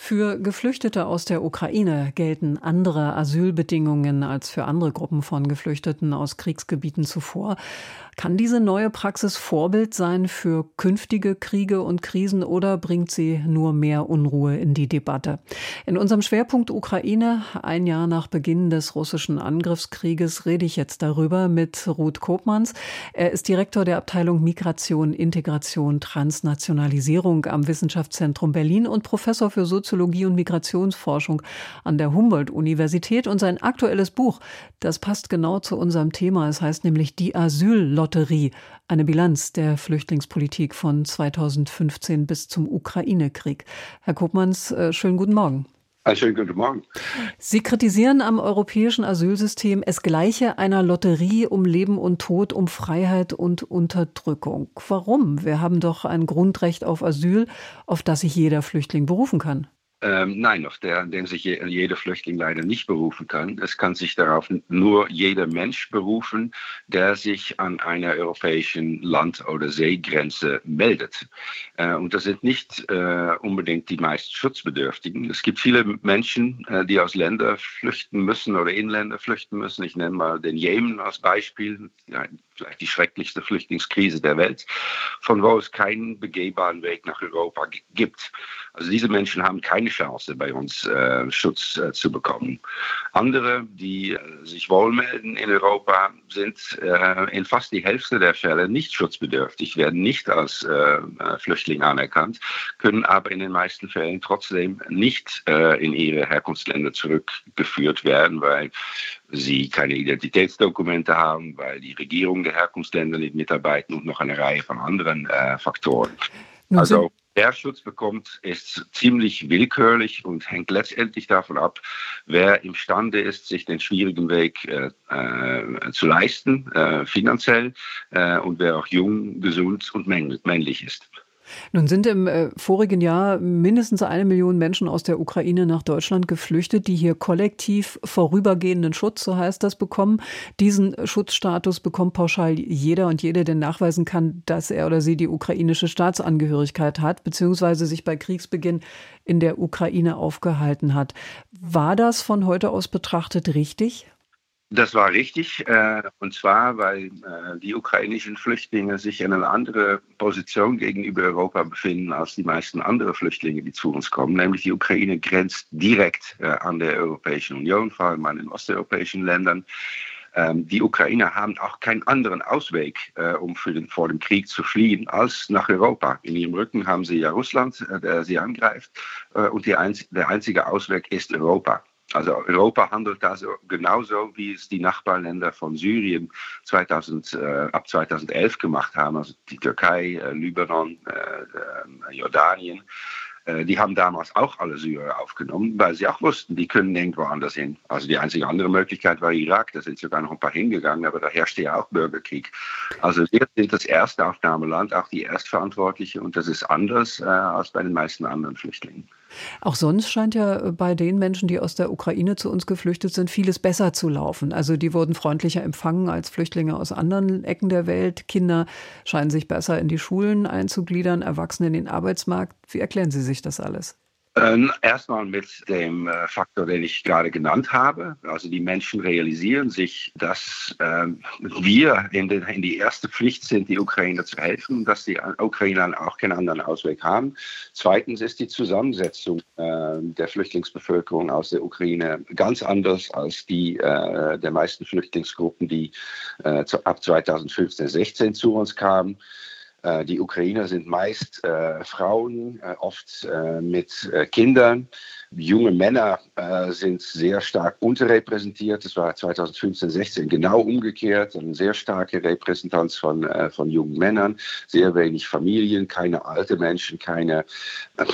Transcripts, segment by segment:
für Geflüchtete aus der Ukraine gelten andere Asylbedingungen als für andere Gruppen von Geflüchteten aus Kriegsgebieten zuvor. Kann diese neue Praxis Vorbild sein für künftige Kriege und Krisen oder bringt sie nur mehr Unruhe in die Debatte? In unserem Schwerpunkt Ukraine, ein Jahr nach Beginn des russischen Angriffskrieges, rede ich jetzt darüber mit Ruth Kopmanns. Er ist Direktor der Abteilung Migration, Integration, Transnationalisierung am Wissenschaftszentrum Berlin und Professor für Soziologie und Migrationsforschung an der Humboldt-Universität. Und sein aktuelles Buch, das passt genau zu unserem Thema. Es heißt nämlich Die Asyllotterie Lotterie, eine Bilanz der Flüchtlingspolitik von 2015 bis zum Ukraine-Krieg. Herr Kopmanns, äh, schönen guten Morgen. Schönen guten Morgen. Sie kritisieren am europäischen Asylsystem, es gleiche einer Lotterie um Leben und Tod, um Freiheit und Unterdrückung. Warum? Wir haben doch ein Grundrecht auf Asyl, auf das sich jeder Flüchtling berufen kann. Ähm, nein, auf der, den sich je, jeder Flüchtling leider nicht berufen kann. Es kann sich darauf nur jeder Mensch berufen, der sich an einer europäischen Land- oder Seegrenze meldet. Äh, und das sind nicht äh, unbedingt die meist Schutzbedürftigen. Es gibt viele Menschen, äh, die aus Ländern flüchten müssen oder in Länder flüchten müssen. Ich nenne mal den Jemen als Beispiel. Ja, vielleicht die schrecklichste Flüchtlingskrise der Welt, von wo es keinen begehbaren Weg nach Europa gibt. Also diese Menschen haben keine Chance, bei uns äh, Schutz äh, zu bekommen. Andere, die äh, sich wohlmelden in Europa, sind äh, in fast die Hälfte der Fälle nicht schutzbedürftig, werden nicht als äh, äh, Flüchtling anerkannt, können aber in den meisten Fällen trotzdem nicht in ihre Herkunftsländer zurückgeführt werden, weil sie keine Identitätsdokumente haben, weil die Regierung der Herkunftsländer nicht mitarbeiten und noch eine Reihe von anderen Faktoren. Nun also wer Schutz bekommt, ist ziemlich willkürlich und hängt letztendlich davon ab, wer imstande ist, sich den schwierigen Weg äh, äh, zu leisten, äh, finanziell, äh, und wer auch jung, gesund und männlich ist. Nun sind im äh, vorigen Jahr mindestens eine Million Menschen aus der Ukraine nach Deutschland geflüchtet, die hier kollektiv vorübergehenden Schutz, so heißt das, bekommen. Diesen Schutzstatus bekommt pauschal jeder und jede, der nachweisen kann, dass er oder sie die ukrainische Staatsangehörigkeit hat, beziehungsweise sich bei Kriegsbeginn in der Ukraine aufgehalten hat. War das von heute aus betrachtet richtig? Das war richtig, äh, und zwar, weil äh, die ukrainischen Flüchtlinge sich in einer anderen Position gegenüber Europa befinden als die meisten anderen Flüchtlinge, die zu uns kommen. Nämlich die Ukraine grenzt direkt äh, an der Europäischen Union, vor allem an den osteuropäischen Ländern. Ähm, die Ukrainer haben auch keinen anderen Ausweg, um den, vor dem Krieg zu fliehen, als nach Europa. In ihrem Rücken haben sie ja Russland, der sie angreift, und einz der einzige Ausweg ist Europa. Also Europa handelt da so, genauso, wie es die Nachbarländer von Syrien 2000, äh, ab 2011 gemacht haben, also die Türkei, äh, Libanon, äh, Jordanien. Äh, die haben damals auch alle Syrer aufgenommen, weil sie auch wussten, die können irgendwo anders hin. Also die einzige andere Möglichkeit war Irak, da sind sogar noch ein paar hingegangen, aber da herrschte ja auch Bürgerkrieg. Also wir sind das erste Aufnahmeland, auch die Erstverantwortliche und das ist anders äh, als bei den meisten anderen Flüchtlingen. Auch sonst scheint ja bei den Menschen, die aus der Ukraine zu uns geflüchtet sind, vieles besser zu laufen. Also die wurden freundlicher empfangen als Flüchtlinge aus anderen Ecken der Welt. Kinder scheinen sich besser in die Schulen einzugliedern, Erwachsene in den Arbeitsmarkt. Wie erklären Sie sich das alles? Ähm, erstmal mit dem äh, Faktor, den ich gerade genannt habe. Also die Menschen realisieren sich, dass ähm, wir in, den, in, die erste Pflicht sind, die Ukrainer zu helfen, dass die Ukrainer auch keinen anderen Ausweg haben. Zweitens ist die Zusammensetzung äh, der Flüchtlingsbevölkerung aus der Ukraine ganz anders als die äh, der meisten Flüchtlingsgruppen, die äh, ab 2015, 16 zu uns kamen. Äh, die Ukrainer sind meist äh, Frauen, äh, oft äh, mit äh, Kindern. Junge Männer äh, sind sehr stark unterrepräsentiert. Das war 2015, 16 genau umgekehrt. Eine sehr starke Repräsentanz von, von jungen Männern, sehr wenig Familien, keine alte Menschen, keine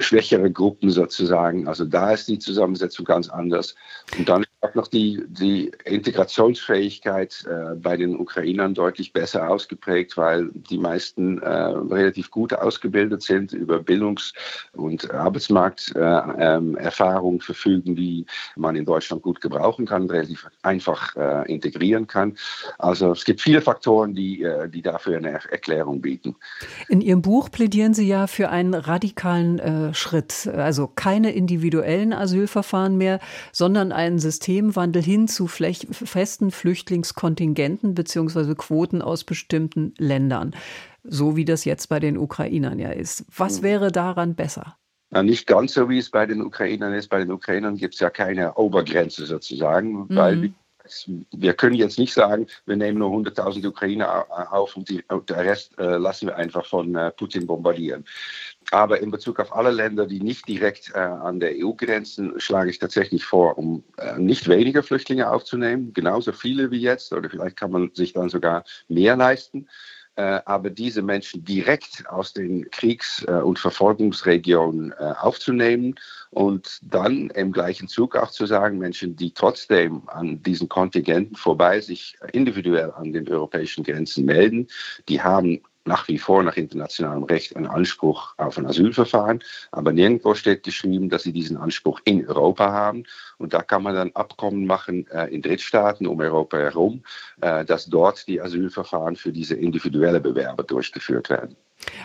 schwächere Gruppen sozusagen. Also da ist die Zusammensetzung ganz anders. Und dann auch noch die, die Integrationsfähigkeit äh, bei den Ukrainern deutlich besser ausgeprägt, weil die meisten äh, relativ gut ausgebildet sind, über Bildungs- und Arbeitsmarkterfahrung äh, verfügen, die man in Deutschland gut gebrauchen kann, relativ einfach äh, integrieren kann. Also es gibt viele Faktoren, die, äh, die dafür eine Erklärung bieten. In Ihrem Buch plädieren Sie ja für einen radikalen äh, Schritt, also keine individuellen Asylverfahren mehr, sondern ein System, Systemwandel hin zu festen Flüchtlingskontingenten bzw. Quoten aus bestimmten Ländern, so wie das jetzt bei den Ukrainern ja ist. Was hm. wäre daran besser? Na, nicht ganz so, wie es bei den Ukrainern ist. Bei den Ukrainern gibt es ja keine Obergrenze sozusagen, mhm. weil wir können jetzt nicht sagen, wir nehmen nur 100.000 Ukrainer auf und, die, und der Rest äh, lassen wir einfach von äh, Putin bombardieren. Aber in Bezug auf alle Länder, die nicht direkt äh, an der EU grenzen, schlage ich tatsächlich vor, um äh, nicht weniger Flüchtlinge aufzunehmen, genauso viele wie jetzt, oder vielleicht kann man sich dann sogar mehr leisten. Äh, aber diese Menschen direkt aus den Kriegs- äh, und Verfolgungsregionen äh, aufzunehmen und dann im gleichen Zug auch zu sagen, Menschen, die trotzdem an diesen Kontingenten vorbei sich individuell an den europäischen Grenzen melden, die haben nach wie vor nach internationalem Recht einen Anspruch auf ein Asylverfahren, aber nirgendwo steht geschrieben, dass sie diesen Anspruch in Europa haben. Und da kann man dann Abkommen machen äh, in Drittstaaten um Europa herum, äh, dass dort die Asylverfahren für diese individuelle Bewerber durchgeführt werden.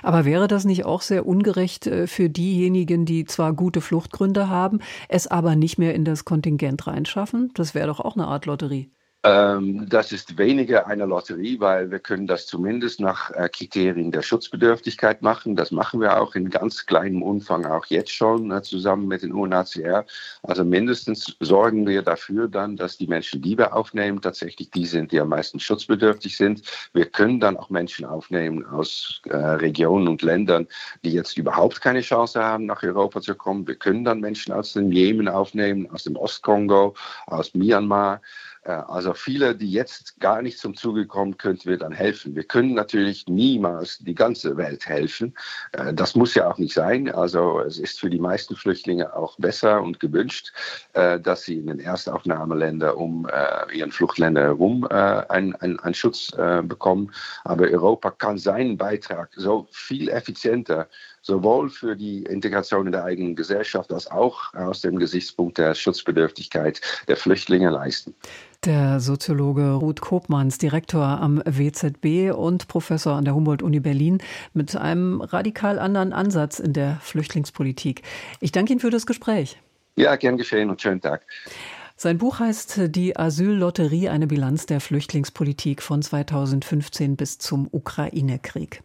Aber wäre das nicht auch sehr ungerecht äh, für diejenigen, die zwar gute Fluchtgründe haben, es aber nicht mehr in das Kontingent reinschaffen? Das wäre doch auch eine Art Lotterie. Ähm, das ist weniger eine Lotterie, weil wir können das zumindest nach äh, Kriterien der Schutzbedürftigkeit machen. Das machen wir auch in ganz kleinem Umfang auch jetzt schon äh, zusammen mit den UNHCR. Also mindestens sorgen wir dafür dann, dass die Menschen, die wir aufnehmen, tatsächlich die sind, die am meisten schutzbedürftig sind. Wir können dann auch Menschen aufnehmen aus äh, Regionen und Ländern, die jetzt überhaupt keine Chance haben, nach Europa zu kommen. Wir können dann Menschen aus dem Jemen aufnehmen, aus dem Ostkongo, aus Myanmar. Äh, also viele, die jetzt gar nicht zum Zuge kommen, könnten wir dann helfen. Wir können natürlich niemals die ganze Welt helfen. Äh, das muss ja auch nicht sein. Also es ist für die meisten Flüchtlinge auch besser und gewünscht, äh, dass sie in den Erstaufnahmeländern um ihren Fluchtländer herum einen, einen, einen Schutz bekommen. Aber Europa kann seinen Beitrag so viel effizienter sowohl für die Integration in der eigenen Gesellschaft als auch aus dem Gesichtspunkt der Schutzbedürftigkeit der Flüchtlinge leisten. Der Soziologe Ruth Kopmanns, Direktor am WZB und Professor an der Humboldt-Uni Berlin, mit einem radikal anderen Ansatz in der Flüchtlingspolitik. Ich danke Ihnen für das Gespräch. Ja, gern geschehen und schönen Tag. Sein Buch heißt Die Asyllotterie, eine Bilanz der Flüchtlingspolitik von 2015 bis zum Ukraine-Krieg.